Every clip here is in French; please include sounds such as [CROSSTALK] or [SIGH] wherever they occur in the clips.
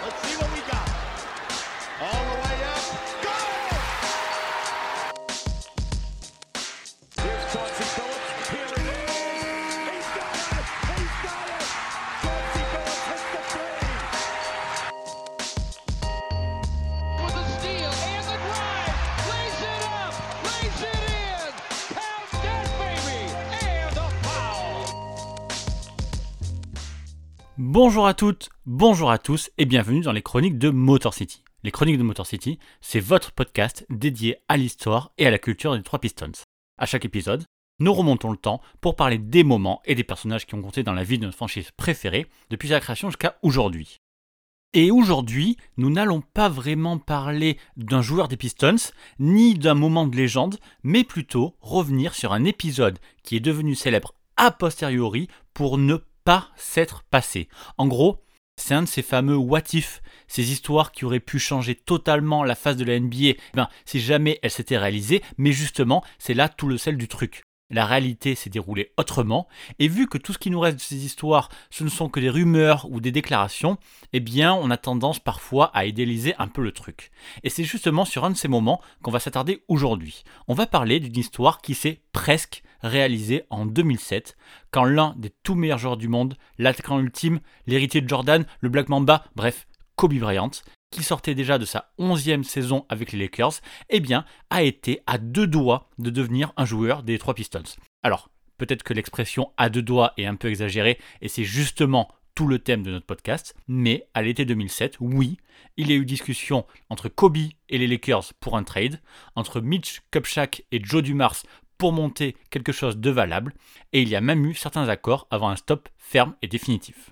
Let's see what Bonjour à toutes, bonjour à tous et bienvenue dans les chroniques de Motor City. Les chroniques de Motor City, c'est votre podcast dédié à l'histoire et à la culture des trois Pistons. À chaque épisode, nous remontons le temps pour parler des moments et des personnages qui ont compté dans la vie de notre franchise préférée depuis sa création jusqu'à aujourd'hui. Et aujourd'hui, nous n'allons pas vraiment parler d'un joueur des Pistons, ni d'un moment de légende, mais plutôt revenir sur un épisode qui est devenu célèbre a posteriori pour ne s'être passé. En gros, c'est un de ces fameux what if, ces histoires qui auraient pu changer totalement la face de la NBA, ben, si jamais elles s'étaient réalisées, mais justement, c'est là tout le sel du truc. La réalité s'est déroulée autrement, et vu que tout ce qui nous reste de ces histoires, ce ne sont que des rumeurs ou des déclarations, eh bien, on a tendance parfois à idéaliser un peu le truc. Et c'est justement sur un de ces moments qu'on va s'attarder aujourd'hui. On va parler d'une histoire qui s'est presque réalisée en 2007, quand l'un des tout meilleurs joueurs du monde, l'attaquant ultime, l'héritier de Jordan, le Black Mamba, bref, Kobe Bryant, qui sortait déjà de sa 11e saison avec les Lakers, eh bien, a été à deux doigts de devenir un joueur des trois Pistons. Alors, peut-être que l'expression à deux doigts est un peu exagérée, et c'est justement tout le thème de notre podcast, mais à l'été 2007, oui, il y a eu discussion entre Kobe et les Lakers pour un trade, entre Mitch Kupchak et Joe Dumars pour monter quelque chose de valable, et il y a même eu certains accords avant un stop ferme et définitif.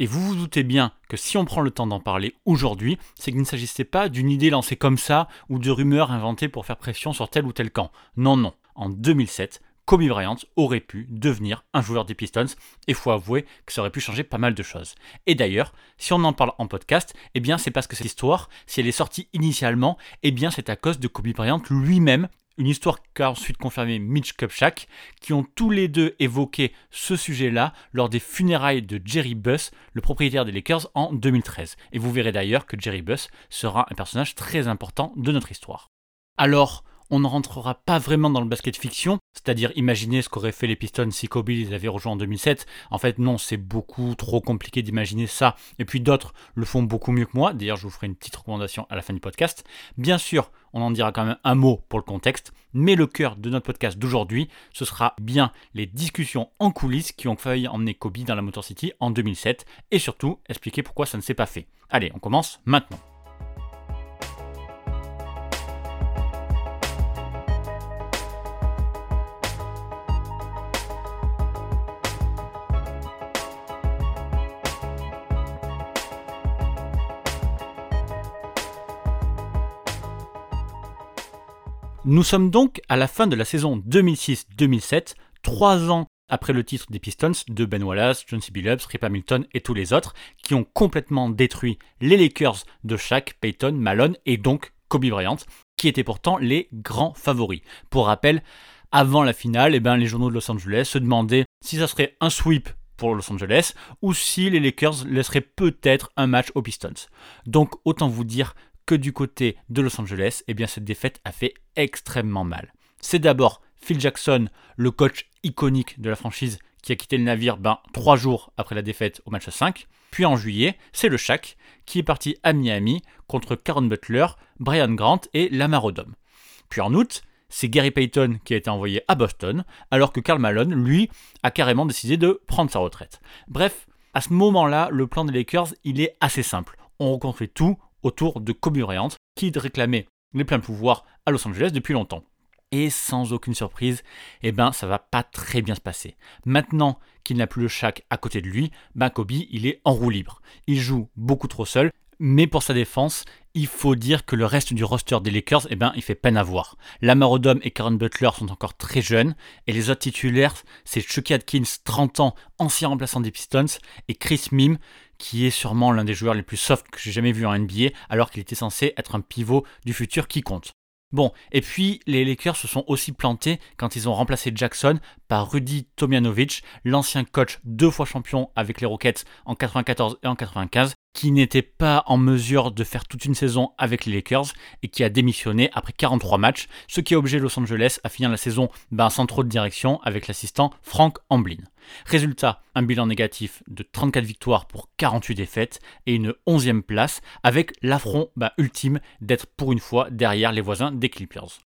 Et vous vous doutez bien que si on prend le temps d'en parler aujourd'hui, c'est qu'il ne s'agissait pas d'une idée lancée comme ça ou de rumeurs inventées pour faire pression sur tel ou tel camp. Non, non. En 2007, Kobe Bryant aurait pu devenir un joueur des Pistons et faut avouer que ça aurait pu changer pas mal de choses. Et d'ailleurs, si on en parle en podcast, eh bien c'est parce que cette histoire, si elle est sortie initialement, eh bien c'est à cause de Kobe Bryant lui-même une histoire qu'a ensuite confirmé Mitch Kupchak, qui ont tous les deux évoqué ce sujet-là lors des funérailles de Jerry Buss, le propriétaire des Lakers, en 2013. Et vous verrez d'ailleurs que Jerry Buss sera un personnage très important de notre histoire. Alors, on ne rentrera pas vraiment dans le basket fiction, c'est-à-dire imaginer ce qu'auraient fait les Pistons si Kobe les avait rejoints en 2007. En fait, non, c'est beaucoup trop compliqué d'imaginer ça. Et puis d'autres le font beaucoup mieux que moi. D'ailleurs, je vous ferai une petite recommandation à la fin du podcast. Bien sûr, on en dira quand même un mot pour le contexte, mais le cœur de notre podcast d'aujourd'hui, ce sera bien les discussions en coulisses qui ont failli emmener Kobe dans la Motor City en 2007 et surtout expliquer pourquoi ça ne s'est pas fait. Allez, on commence maintenant. Nous sommes donc à la fin de la saison 2006-2007, trois ans après le titre des Pistons de Ben Wallace, John C. Billups, Rip Hamilton et tous les autres, qui ont complètement détruit les Lakers de Shaq, Peyton, Malone et donc Kobe Bryant, qui étaient pourtant les grands favoris. Pour rappel, avant la finale, eh ben, les journaux de Los Angeles se demandaient si ça serait un sweep pour Los Angeles ou si les Lakers laisseraient peut-être un match aux Pistons. Donc autant vous dire du côté de Los Angeles, eh bien cette défaite a fait extrêmement mal. C'est d'abord Phil Jackson, le coach iconique de la franchise, qui a quitté le navire ben, trois jours après la défaite au match 5. Puis en juillet, c'est le Shaq qui est parti à Miami contre Caron Butler, Brian Grant et Lamar Odom. Puis en août, c'est Gary Payton qui a été envoyé à Boston, alors que Karl Malone, lui, a carrément décidé de prendre sa retraite. Bref, à ce moment-là, le plan des Lakers, il est assez simple. On reconstruit tout autour de Kobe Bryant, qui réclamait les pleins pouvoirs à Los Angeles depuis longtemps. Et sans aucune surprise, eh ben ça va pas très bien se passer. Maintenant qu'il n'a plus le Shaq à côté de lui, ben Kobe il est en roue libre. Il joue beaucoup trop seul, mais pour sa défense, il faut dire que le reste du roster des Lakers, eh ben, il fait peine à voir. Lamar Odom et Karen Butler sont encore très jeunes, et les autres titulaires, c'est Chucky Atkins, 30 ans, ancien remplaçant des Pistons, et Chris Mim, qui est sûrement l'un des joueurs les plus soft que j'ai jamais vu en NBA, alors qu'il était censé être un pivot du futur qui compte. Bon, et puis les Lakers se sont aussi plantés quand ils ont remplacé Jackson par Rudy Tomjanovic, l'ancien coach deux fois champion avec les Rockets en 94 et en 95, qui n'était pas en mesure de faire toute une saison avec les Lakers et qui a démissionné après 43 matchs, ce qui a obligé Los Angeles à finir la saison ben, sans trop de direction avec l'assistant Frank Amblin. Résultat, un bilan négatif de 34 victoires pour 48 défaites et une 11e place avec l'affront ben, ultime d'être pour une fois derrière les voisins des Clippers.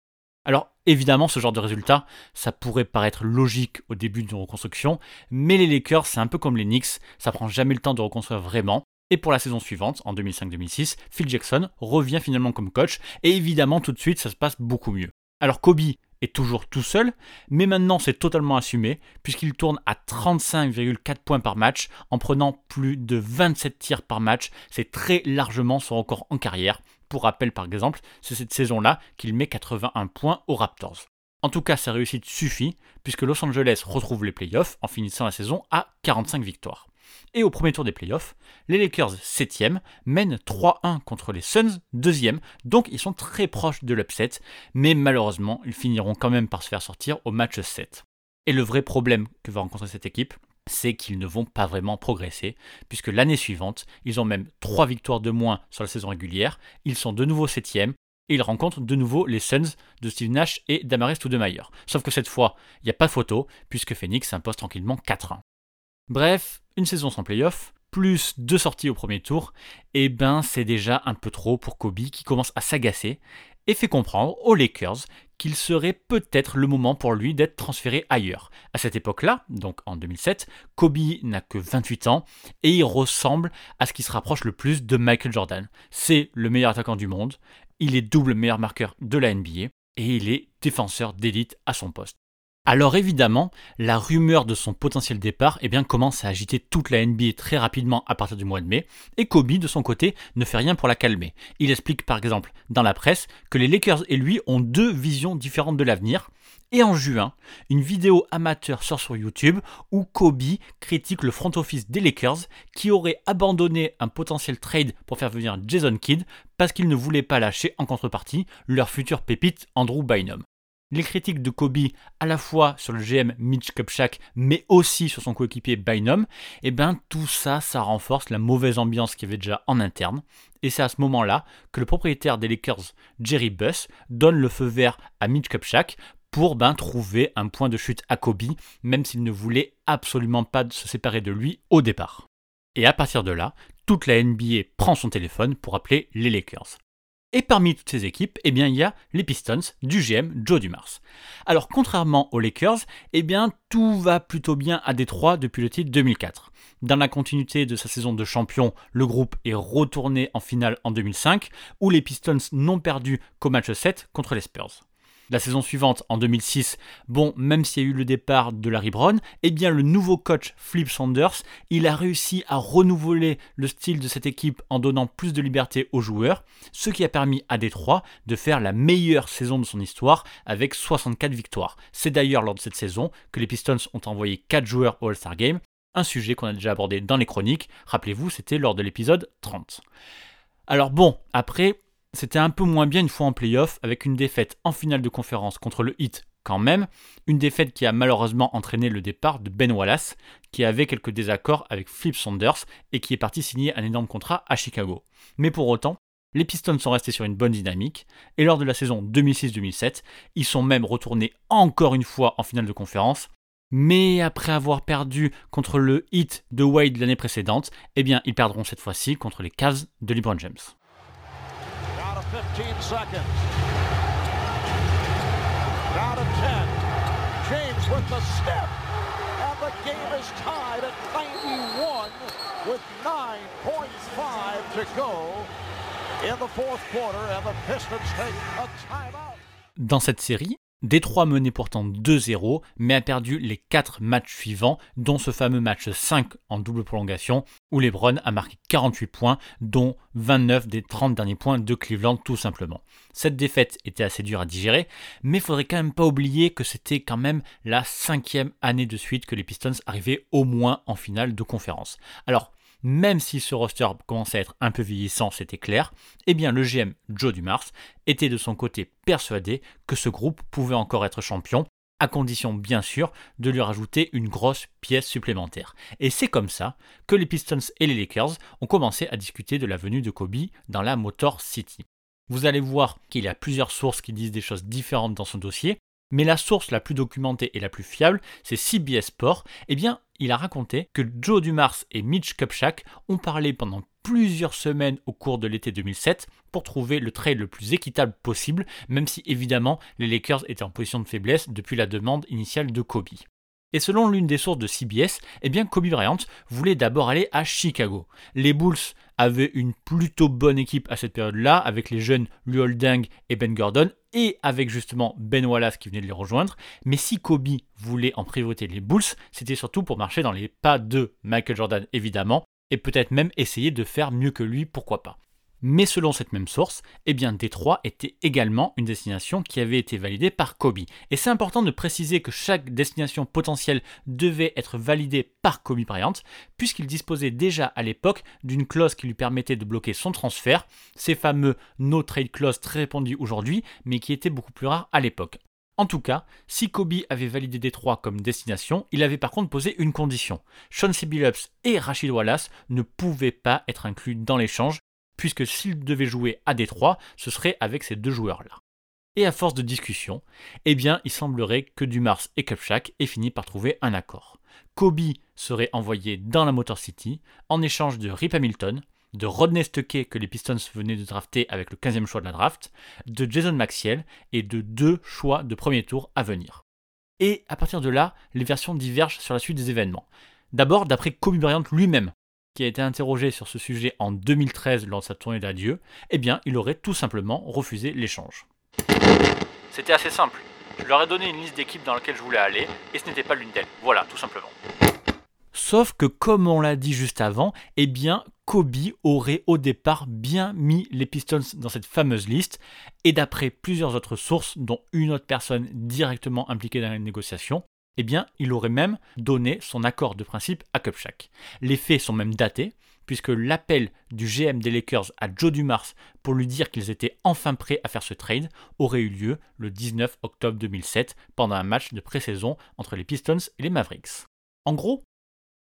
Alors évidemment, ce genre de résultat, ça pourrait paraître logique au début d'une reconstruction, mais les Lakers, c'est un peu comme les Knicks, ça prend jamais le temps de reconstruire vraiment. Et pour la saison suivante, en 2005-2006, Phil Jackson revient finalement comme coach, et évidemment tout de suite ça se passe beaucoup mieux. Alors Kobe est toujours tout seul, mais maintenant c'est totalement assumé, puisqu'il tourne à 35,4 points par match, en prenant plus de 27 tirs par match, c'est très largement son record en carrière, pour rappel, par exemple, c'est cette saison-là qu'il met 81 points aux Raptors. En tout cas, sa réussite suffit, puisque Los Angeles retrouve les playoffs en finissant la saison à 45 victoires. Et au premier tour des playoffs, les Lakers 7e mènent 3-1 contre les Suns 2e, donc ils sont très proches de l'upset, mais malheureusement, ils finiront quand même par se faire sortir au match 7. Et le vrai problème que va rencontrer cette équipe, c'est qu'ils ne vont pas vraiment progresser, puisque l'année suivante, ils ont même 3 victoires de moins sur la saison régulière, ils sont de nouveau 7 et ils rencontrent de nouveau les Suns de Steve Nash et d'Amaris Stoudemire. Sauf que cette fois, il n'y a pas photo, puisque Phoenix s'impose tranquillement 4-1. Bref, une saison sans playoff, plus deux sorties au premier tour, et eh ben c'est déjà un peu trop pour Kobe qui commence à s'agacer et fait comprendre aux Lakers qu'il serait peut-être le moment pour lui d'être transféré ailleurs. À cette époque-là, donc en 2007, Kobe n'a que 28 ans et il ressemble à ce qui se rapproche le plus de Michael Jordan. C'est le meilleur attaquant du monde, il est double meilleur marqueur de la NBA et il est défenseur d'élite à son poste. Alors évidemment, la rumeur de son potentiel départ eh bien, commence à agiter toute la NBA très rapidement à partir du mois de mai, et Kobe de son côté ne fait rien pour la calmer. Il explique par exemple dans la presse que les Lakers et lui ont deux visions différentes de l'avenir, et en juin, une vidéo amateur sort sur YouTube où Kobe critique le front office des Lakers qui aurait abandonné un potentiel trade pour faire venir Jason Kidd parce qu'ils ne voulaient pas lâcher en contrepartie leur futur pépite Andrew Bynum les critiques de Kobe à la fois sur le GM Mitch Kupchak mais aussi sur son coéquipier Bynum, et eh ben tout ça, ça renforce la mauvaise ambiance qu'il y avait déjà en interne. Et c'est à ce moment-là que le propriétaire des Lakers, Jerry Buss, donne le feu vert à Mitch Kupchak pour ben, trouver un point de chute à Kobe, même s'il ne voulait absolument pas se séparer de lui au départ. Et à partir de là, toute la NBA prend son téléphone pour appeler les Lakers. Et parmi toutes ces équipes, eh bien, il y a les Pistons du GM Joe Dumars. Alors, contrairement aux Lakers, eh tout va plutôt bien à Détroit depuis le titre 2004. Dans la continuité de sa saison de champion, le groupe est retourné en finale en 2005, où les Pistons n'ont perdu qu'au match 7 contre les Spurs la saison suivante, en 2006, bon, même s'il y a eu le départ de Larry Brown, eh bien le nouveau coach Flip Saunders, il a réussi à renouveler le style de cette équipe en donnant plus de liberté aux joueurs, ce qui a permis à Détroit de faire la meilleure saison de son histoire avec 64 victoires. C'est d'ailleurs lors de cette saison que les Pistons ont envoyé 4 joueurs au All-Star Game, un sujet qu'on a déjà abordé dans les chroniques, rappelez-vous, c'était lors de l'épisode 30. Alors bon, après, c'était un peu moins bien une fois en playoff avec une défaite en finale de conférence contre le Heat quand même, une défaite qui a malheureusement entraîné le départ de Ben Wallace, qui avait quelques désaccords avec Flip Saunders et qui est parti signer un énorme contrat à Chicago. Mais pour autant, les Pistons sont restés sur une bonne dynamique, et lors de la saison 2006-2007, ils sont même retournés encore une fois en finale de conférence, mais après avoir perdu contre le Heat de Wade l'année précédente, eh bien ils perdront cette fois-ci contre les Cavs de LeBron James. 15 seconds. Down to 10. James with the step. And the game is tied at 91 with 9.5 to go in the fourth quarter. And the Pistons take a timeout. Dans cette série, Détroit menait pourtant 2-0, mais a perdu les 4 matchs suivants, dont ce fameux match 5 en double prolongation, où LeBron a marqué 48 points, dont 29 des 30 derniers points de Cleveland tout simplement. Cette défaite était assez dure à digérer, mais il faudrait quand même pas oublier que c'était quand même la cinquième année de suite que les Pistons arrivaient au moins en finale de conférence. Alors, même si ce roster commençait à être un peu vieillissant, c'était clair, eh bien le GM Joe Dumars était de son côté persuadé que ce groupe pouvait encore être champion à condition bien sûr de lui rajouter une grosse pièce supplémentaire. Et c'est comme ça que les Pistons et les Lakers ont commencé à discuter de la venue de Kobe dans la Motor City. Vous allez voir qu'il y a plusieurs sources qui disent des choses différentes dans son dossier, mais la source la plus documentée et la plus fiable, c'est CBS Sport. Eh bien, il a raconté que Joe Dumars et Mitch Kupchak ont parlé pendant plusieurs semaines au cours de l'été 2007 pour trouver le trade le plus équitable possible, même si évidemment les Lakers étaient en position de faiblesse depuis la demande initiale de Kobe. Et selon l'une des sources de CBS, eh Kobe Bryant voulait d'abord aller à Chicago. Les Bulls avaient une plutôt bonne équipe à cette période-là, avec les jeunes Luol et Ben Gordon, et avec justement Ben Wallace qui venait de les rejoindre. Mais si Kobe voulait en priorité les Bulls, c'était surtout pour marcher dans les pas de Michael Jordan évidemment, et peut-être même essayer de faire mieux que lui, pourquoi pas. Mais selon cette même source, eh bien Détroit était également une destination qui avait été validée par Kobe. Et c'est important de préciser que chaque destination potentielle devait être validée par Kobe Bryant, puisqu'il disposait déjà à l'époque d'une clause qui lui permettait de bloquer son transfert, ces fameux no trade clause très répandus aujourd'hui, mais qui étaient beaucoup plus rares à l'époque. En tout cas, si Kobe avait validé Détroit comme destination, il avait par contre posé une condition. Sean C. Billups et Rachid Wallace ne pouvaient pas être inclus dans l'échange, puisque s'il devait jouer à Détroit, ce serait avec ces deux joueurs-là. Et à force de discussion, eh bien, il semblerait que Dumars et Kupchak aient fini par trouver un accord. Kobe serait envoyé dans la Motor City en échange de Rip Hamilton, de Rodney Stuckey que les Pistons venaient de drafter avec le 15e choix de la draft, de Jason Maxiell et de deux choix de premier tour à venir. Et à partir de là, les versions divergent sur la suite des événements. D'abord, d'après Kobe Bryant lui-même, qui a été interrogé sur ce sujet en 2013 lors de sa tournée d'adieu, eh bien, il aurait tout simplement refusé l'échange. C'était assez simple. Je leur ai donné une liste d'équipes dans laquelle je voulais aller, et ce n'était pas l'une d'elles. Voilà, tout simplement. Sauf que, comme on l'a dit juste avant, eh bien, Kobe aurait au départ bien mis les Pistons dans cette fameuse liste, et d'après plusieurs autres sources, dont une autre personne directement impliquée dans les négociations, eh bien, il aurait même donné son accord de principe à Kupchak. Les faits sont même datés, puisque l'appel du GM des Lakers à Joe Dumars pour lui dire qu'ils étaient enfin prêts à faire ce trade aurait eu lieu le 19 octobre 2007 pendant un match de pré-saison entre les Pistons et les Mavericks. En gros,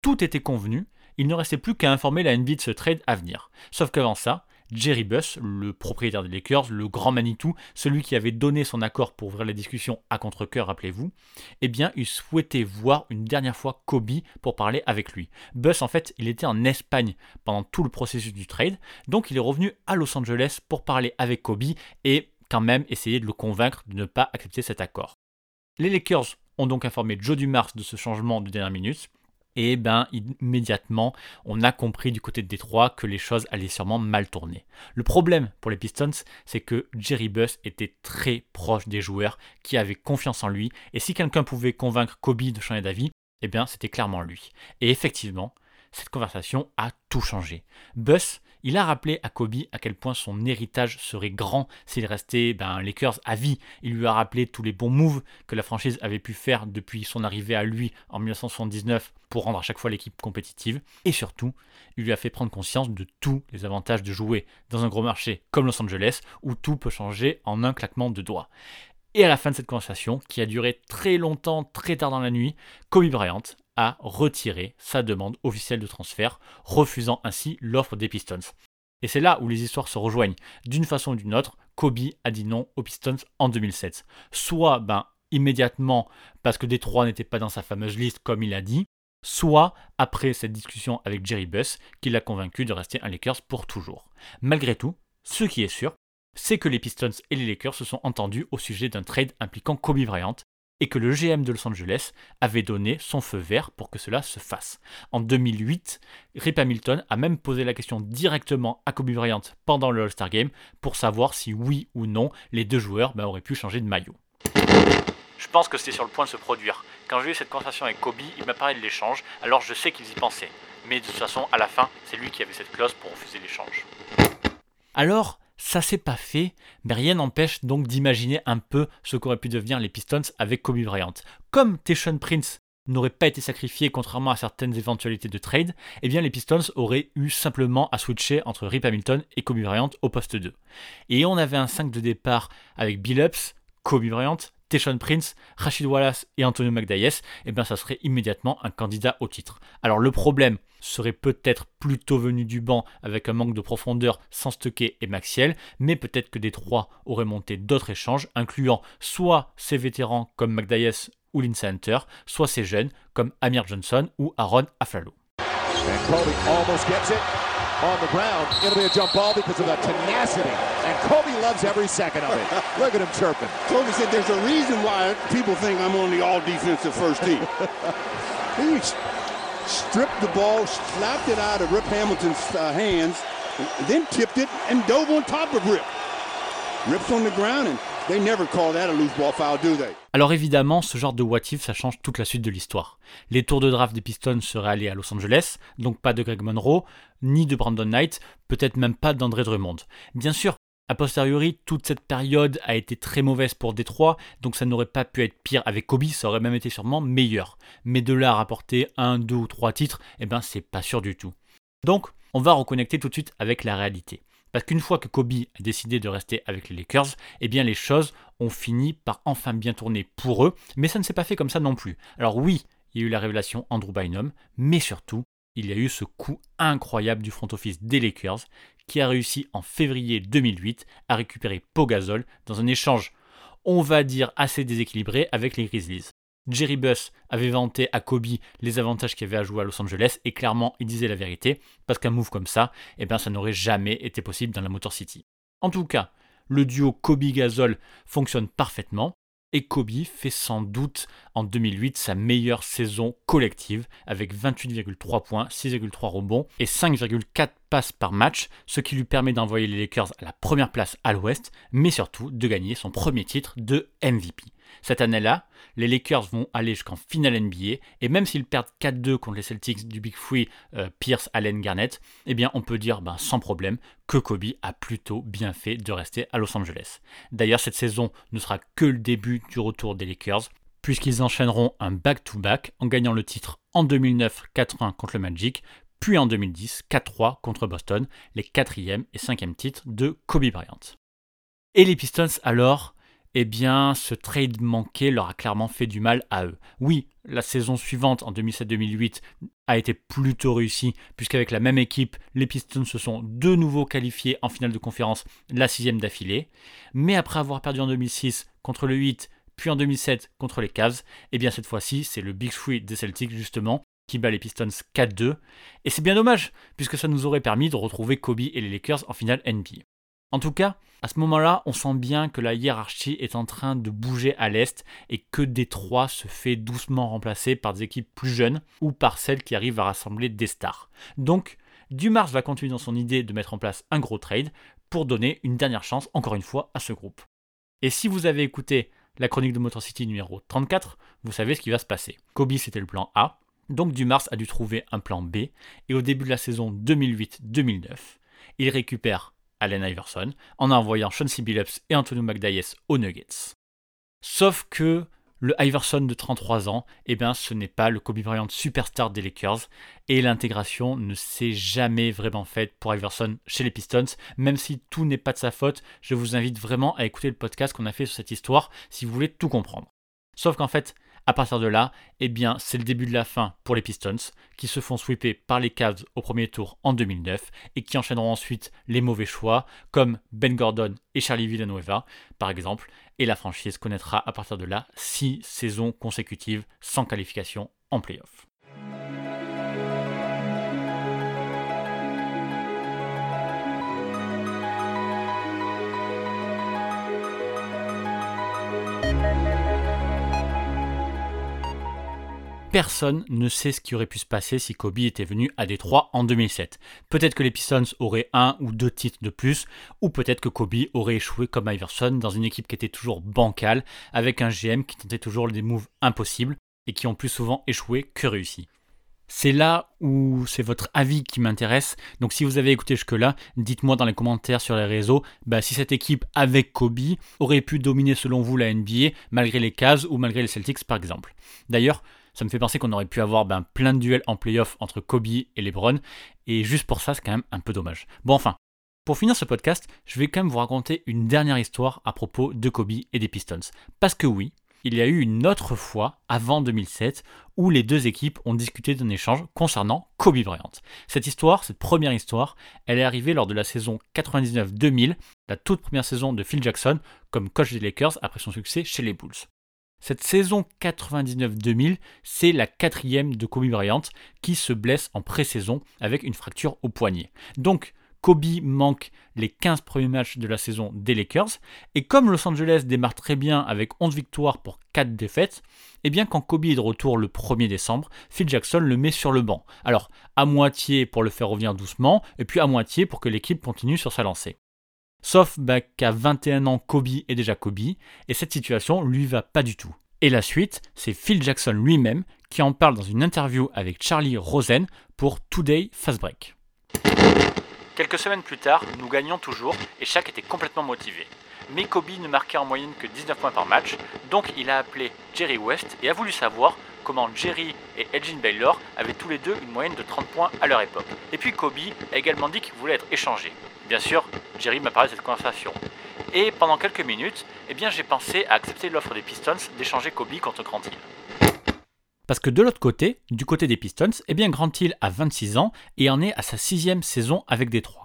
tout était convenu, il ne restait plus qu'à informer la NBA de ce trade à venir. Sauf qu'avant ça, Jerry Buss, le propriétaire des Lakers, le grand Manitou, celui qui avait donné son accord pour ouvrir la discussion à contre-coeur, rappelez-vous, eh bien, il souhaitait voir une dernière fois Kobe pour parler avec lui. Buss, en fait, il était en Espagne pendant tout le processus du trade, donc il est revenu à Los Angeles pour parler avec Kobe et quand même essayer de le convaincre de ne pas accepter cet accord. Les Lakers ont donc informé Joe Dumars de ce changement de dernière minute, et ben immédiatement on a compris du côté de Détroit que les choses allaient sûrement mal tourner. Le problème pour les Pistons, c'est que Jerry Buss était très proche des joueurs qui avaient confiance en lui, et si quelqu'un pouvait convaincre Kobe de changer d'avis, eh bien c'était clairement lui. Et effectivement, cette conversation a tout changé. Buss il a rappelé à Kobe à quel point son héritage serait grand s'il restait ben, Lakers à vie. Il lui a rappelé tous les bons moves que la franchise avait pu faire depuis son arrivée à lui en 1979 pour rendre à chaque fois l'équipe compétitive. Et surtout, il lui a fait prendre conscience de tous les avantages de jouer dans un gros marché comme Los Angeles où tout peut changer en un claquement de doigts. Et à la fin de cette conversation, qui a duré très longtemps, très tard dans la nuit, Kobe Bryant a retiré sa demande officielle de transfert, refusant ainsi l'offre des Pistons. Et c'est là où les histoires se rejoignent. D'une façon ou d'une autre, Kobe a dit non aux Pistons en 2007. Soit ben, immédiatement parce que Détroit n'était pas dans sa fameuse liste comme il a dit, soit après cette discussion avec Jerry Buss qui l'a convaincu de rester un Lakers pour toujours. Malgré tout, ce qui est sûr, c'est que les Pistons et les Lakers se sont entendus au sujet d'un trade impliquant Kobe Bryant et que le GM de Los Angeles avait donné son feu vert pour que cela se fasse. En 2008, Rip Hamilton a même posé la question directement à Kobe Bryant pendant le All-Star Game pour savoir si oui ou non les deux joueurs bah, auraient pu changer de maillot. Je pense que c'était sur le point de se produire. Quand j'ai eu cette conversation avec Kobe, il m'a parlé de l'échange, alors je sais qu'ils y pensaient. Mais de toute façon, à la fin, c'est lui qui avait cette clause pour refuser l'échange. Alors, ça s'est pas fait, mais rien n'empêche donc d'imaginer un peu ce qu'auraient pu devenir les Pistons avec Kobe Bryant. Comme Teshon Prince n'aurait pas été sacrifié contrairement à certaines éventualités de trade, eh bien les Pistons auraient eu simplement à switcher entre Rip Hamilton et Kobe Bryant au poste 2. Et on avait un 5 de départ avec Billups, Kobe Bryant, Teshon Prince, Rachid Wallace et Antonio McDyess, eh bien ça serait immédiatement un candidat au titre. Alors le problème serait peut-être plutôt venu du banc avec un manque de profondeur sans Stuckey et Maxiel, mais peut-être que Détroit aurait monté d'autres échanges, incluant soit ses vétérans comme McDyess ou Lindsay Hunter, soit ses jeunes comme Amir Johnson ou Aaron Aflalo. Kobe almost gets it on the ground. It'll be a jump ball because of the tenacity. And Kobe loves every second of it. [LAUGHS] Look at him chirping. Kobe said there's a reason why people think I'm on the all defensive first team. [LAUGHS] he stripped the ball, slapped it out of Rip Hamilton's uh, hands, then tipped it and dove on top of Rip. Rip's on the ground and they never call that a loose ball foul, do they? Alors évidemment, ce genre de what if, ça change toute la suite de l'histoire. Les tours de draft des Pistons seraient allés à Los Angeles, donc pas de Greg Monroe, ni de Brandon Knight, peut-être même pas d'André Drummond. Bien sûr, a posteriori, toute cette période a été très mauvaise pour Détroit, donc ça n'aurait pas pu être pire avec Kobe, ça aurait même été sûrement meilleur. Mais de là à rapporter un, deux ou trois titres, eh ben c'est pas sûr du tout. Donc, on va reconnecter tout de suite avec la réalité. Parce qu'une fois que Kobe a décidé de rester avec les Lakers, eh bien les choses ont fini par enfin bien tourner pour eux, mais ça ne s'est pas fait comme ça non plus. Alors oui, il y a eu la révélation Andrew Bynum, mais surtout, il y a eu ce coup incroyable du front office des Lakers qui a réussi en février 2008 à récupérer Pogazol dans un échange, on va dire, assez déséquilibré avec les Grizzlies. Jerry Buss avait vanté à Kobe les avantages qu'il y avait à jouer à Los Angeles et clairement il disait la vérité parce qu'un move comme ça, eh ben, ça n'aurait jamais été possible dans la Motor City. En tout cas, le duo Kobe-Gasol fonctionne parfaitement et Kobe fait sans doute en 2008 sa meilleure saison collective avec 28,3 points, 6,3 rebonds et 5,4 passes par match, ce qui lui permet d'envoyer les Lakers à la première place à l'ouest, mais surtout de gagner son premier titre de MVP. Cette année-là, les Lakers vont aller jusqu'en finale NBA, et même s'ils perdent 4-2 contre les Celtics du Big Free, euh, Pierce, Allen, Garnett, eh bien on peut dire ben, sans problème que Kobe a plutôt bien fait de rester à Los Angeles. D'ailleurs, cette saison ne sera que le début du retour des Lakers, puisqu'ils enchaîneront un back-to-back en gagnant le titre en 2009 4-1 contre le Magic, puis en 2010 4-3 contre Boston, les 4e et 5e titres de Kobe Bryant. Et les Pistons alors eh bien, ce trade manqué leur a clairement fait du mal à eux. Oui, la saison suivante, en 2007-2008, a été plutôt réussie, puisqu'avec la même équipe, les Pistons se sont de nouveau qualifiés en finale de conférence, la sixième d'affilée. Mais après avoir perdu en 2006 contre le 8, puis en 2007 contre les Cavs, eh bien cette fois-ci, c'est le Big Three des Celtics, justement, qui bat les Pistons 4-2. Et c'est bien dommage, puisque ça nous aurait permis de retrouver Kobe et les Lakers en finale NBA. En tout cas, à ce moment-là, on sent bien que la hiérarchie est en train de bouger à l'est et que Détroit se fait doucement remplacer par des équipes plus jeunes ou par celles qui arrivent à rassembler des stars. Donc, Dumars va continuer dans son idée de mettre en place un gros trade pour donner une dernière chance, encore une fois, à ce groupe. Et si vous avez écouté la chronique de Motor City numéro 34, vous savez ce qui va se passer. Kobe, c'était le plan A. Donc Dumars a dû trouver un plan B. Et au début de la saison 2008-2009, il récupère Allen Iverson en envoyant Sean C. Billups et Antonio McDyess aux Nuggets. Sauf que le Iverson de 33 ans, eh bien, ce n'est pas le Kobe Bryant superstar des Lakers et l'intégration ne s'est jamais vraiment faite pour Iverson chez les Pistons. Même si tout n'est pas de sa faute, je vous invite vraiment à écouter le podcast qu'on a fait sur cette histoire si vous voulez tout comprendre. Sauf qu'en fait, à partir de là, eh bien, c'est le début de la fin pour les Pistons, qui se font sweeper par les Cavs au premier tour en 2009 et qui enchaîneront ensuite les mauvais choix, comme Ben Gordon et Charlie Villanueva, par exemple, et la franchise connaîtra à partir de là six saisons consécutives sans qualification en playoff. Personne ne sait ce qui aurait pu se passer si Kobe était venu à Détroit en 2007. Peut-être que les Pistons auraient un ou deux titres de plus, ou peut-être que Kobe aurait échoué comme Iverson dans une équipe qui était toujours bancale, avec un GM qui tentait toujours des moves impossibles et qui ont plus souvent échoué que réussi. C'est là où c'est votre avis qui m'intéresse. Donc si vous avez écouté jusque-là, dites-moi dans les commentaires sur les réseaux bah, si cette équipe avec Kobe aurait pu dominer selon vous la NBA malgré les Cavs ou malgré les Celtics par exemple. D'ailleurs, ça me fait penser qu'on aurait pu avoir ben, plein de duels en playoff entre Kobe et LeBron, et juste pour ça, c'est quand même un peu dommage. Bon, enfin, pour finir ce podcast, je vais quand même vous raconter une dernière histoire à propos de Kobe et des Pistons. Parce que oui, il y a eu une autre fois, avant 2007, où les deux équipes ont discuté d'un échange concernant Kobe Bryant. Cette histoire, cette première histoire, elle est arrivée lors de la saison 99-2000, la toute première saison de Phil Jackson comme coach des Lakers après son succès chez les Bulls. Cette saison 99-2000, c'est la quatrième de Kobe Bryant qui se blesse en pré-saison avec une fracture au poignet. Donc, Kobe manque les 15 premiers matchs de la saison des Lakers. Et comme Los Angeles démarre très bien avec 11 victoires pour 4 défaites, eh bien quand Kobe est de retour le 1er décembre, Phil Jackson le met sur le banc. Alors, à moitié pour le faire revenir doucement, et puis à moitié pour que l'équipe continue sur sa lancée. Sauf bah, qu'à 21 ans, Kobe est déjà Kobe, et cette situation lui va pas du tout. Et la suite, c'est Phil Jackson lui-même qui en parle dans une interview avec Charlie Rosen pour Today Fast Break. Quelques semaines plus tard, nous gagnions toujours et Shaq était complètement motivé. Mais Kobe ne marquait en moyenne que 19 points par match, donc il a appelé Jerry West et a voulu savoir comment Jerry et Elgin Baylor avaient tous les deux une moyenne de 30 points à leur époque. Et puis Kobe a également dit qu'il voulait être échangé. Bien sûr, Jerry m'a parlé de cette conversation. Et pendant quelques minutes, eh bien, j'ai pensé à accepter l'offre des Pistons d'échanger Kobe contre Grant Hill. Parce que de l'autre côté, du côté des Pistons, eh bien Grant Hill a 26 ans et en est à sa sixième saison avec Détroit.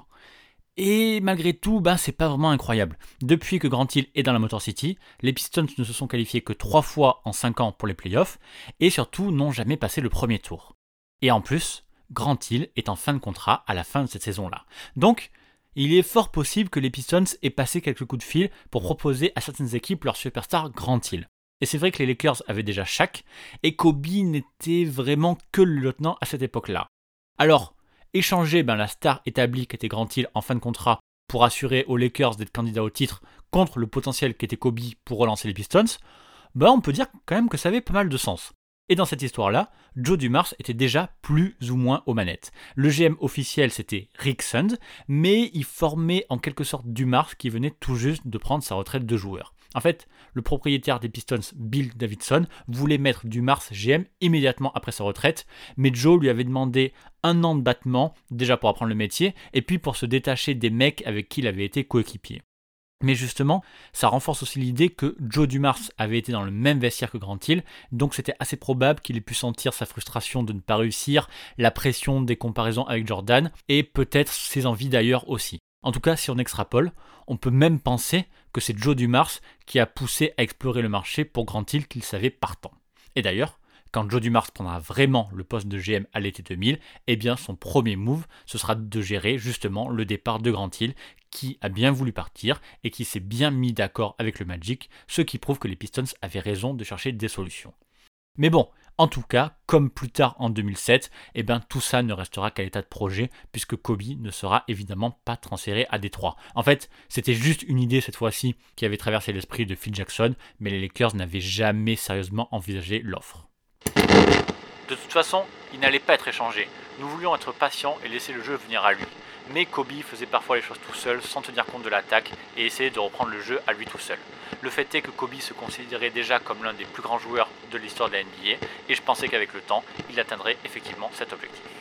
Et malgré tout, ben, c'est pas vraiment incroyable. Depuis que Grant Hill est dans la Motor City, les Pistons ne se sont qualifiés que 3 fois en 5 ans pour les playoffs, et surtout n'ont jamais passé le premier tour. Et en plus, Grant Hill est en fin de contrat à la fin de cette saison-là. Donc, il est fort possible que les Pistons aient passé quelques coups de fil pour proposer à certaines équipes leur superstar Grant Hill. Et c'est vrai que les Lakers avaient déjà Shaq, et Kobe n'était vraiment que le lieutenant à cette époque-là. Alors, échanger ben, la star établie qu'était Grant Hill en fin de contrat pour assurer aux Lakers d'être candidats au titre contre le potentiel qu'était Kobe pour relancer les Pistons, ben, on peut dire quand même que ça avait pas mal de sens. Et dans cette histoire-là, Joe Dumars était déjà plus ou moins aux manettes. Le GM officiel c'était Rick Sund, mais il formait en quelque sorte Dumars qui venait tout juste de prendre sa retraite de joueur. En fait, le propriétaire des Pistons, Bill Davidson, voulait mettre Dumars GM immédiatement après sa retraite, mais Joe lui avait demandé un an de battement, déjà pour apprendre le métier, et puis pour se détacher des mecs avec qui il avait été coéquipier. Mais justement, ça renforce aussi l'idée que Joe Dumars avait été dans le même vestiaire que Grant Hill, donc c'était assez probable qu'il ait pu sentir sa frustration de ne pas réussir, la pression des comparaisons avec Jordan, et peut-être ses envies d'ailleurs aussi. En tout cas, si on extrapole, on peut même penser que c'est Joe Dumars qui a poussé à explorer le marché pour Grant Hill qu'il savait partant. Et d'ailleurs, quand Joe Dumars prendra vraiment le poste de GM à l'été 2000, eh bien son premier move, ce sera de gérer justement le départ de Grant Hill, qui a bien voulu partir et qui s'est bien mis d'accord avec le Magic, ce qui prouve que les Pistons avaient raison de chercher des solutions. Mais bon, en tout cas, comme plus tard en 2007, eh ben, tout ça ne restera qu'à l'état de projet, puisque Kobe ne sera évidemment pas transféré à Détroit. En fait, c'était juste une idée cette fois-ci qui avait traversé l'esprit de Phil Jackson, mais les Lakers n'avaient jamais sérieusement envisagé l'offre. De toute façon, il n'allait pas être échangé. Nous voulions être patients et laisser le jeu venir à lui. Mais Kobe faisait parfois les choses tout seul sans tenir compte de l'attaque et essayait de reprendre le jeu à lui tout seul. Le fait est que Kobe se considérait déjà comme l'un des plus grands joueurs de l'histoire de la NBA et je pensais qu'avec le temps, il atteindrait effectivement cet objectif.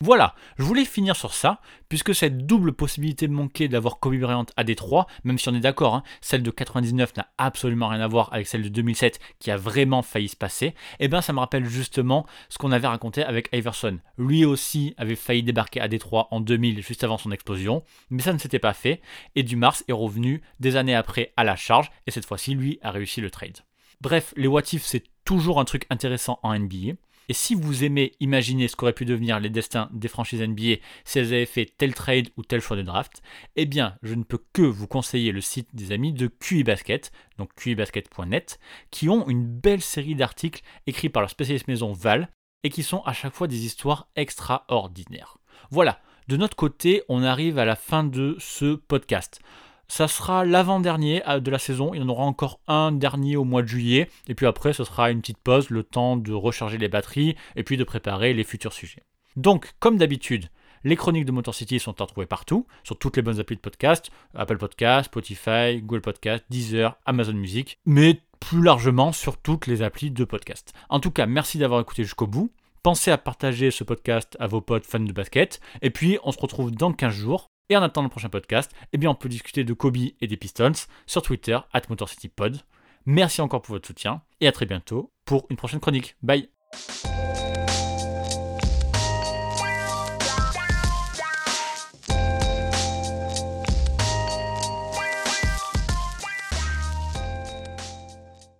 Voilà, je voulais finir sur ça, puisque cette double possibilité manquée d'avoir Kobe Bryant à Détroit, même si on est d'accord, hein, celle de 99 n'a absolument rien à voir avec celle de 2007 qui a vraiment failli se passer, et eh bien ça me rappelle justement ce qu'on avait raconté avec Iverson. Lui aussi avait failli débarquer à Détroit en 2000, juste avant son explosion, mais ça ne s'était pas fait, et Dumars est revenu des années après à la charge, et cette fois-ci, lui a réussi le trade. Bref, les what c'est toujours un truc intéressant en NBA. Et si vous aimez imaginer ce qu'auraient pu devenir les destins des franchises NBA si elles avaient fait tel trade ou tel choix de draft, eh bien, je ne peux que vous conseiller le site des amis de QI Basket, donc QIBasket.net, qui ont une belle série d'articles écrits par leur spécialiste maison Val et qui sont à chaque fois des histoires extraordinaires. Voilà, de notre côté, on arrive à la fin de ce podcast. Ça sera l'avant-dernier euh, de la saison. Il y en aura encore un dernier au mois de juillet. Et puis après, ce sera une petite pause, le temps de recharger les batteries et puis de préparer les futurs sujets. Donc, comme d'habitude, les chroniques de Motor City sont à retrouver partout, sur toutes les bonnes applis de podcast, Apple Podcast, Spotify, Google Podcast, Deezer, Amazon Music, mais plus largement sur toutes les applis de podcast. En tout cas, merci d'avoir écouté jusqu'au bout. Pensez à partager ce podcast à vos potes fans de basket. Et puis, on se retrouve dans 15 jours et en attendant le prochain podcast, eh bien on peut discuter de Kobe et des Pistons sur Twitter, at MotorCityPod. Merci encore pour votre soutien et à très bientôt pour une prochaine chronique. Bye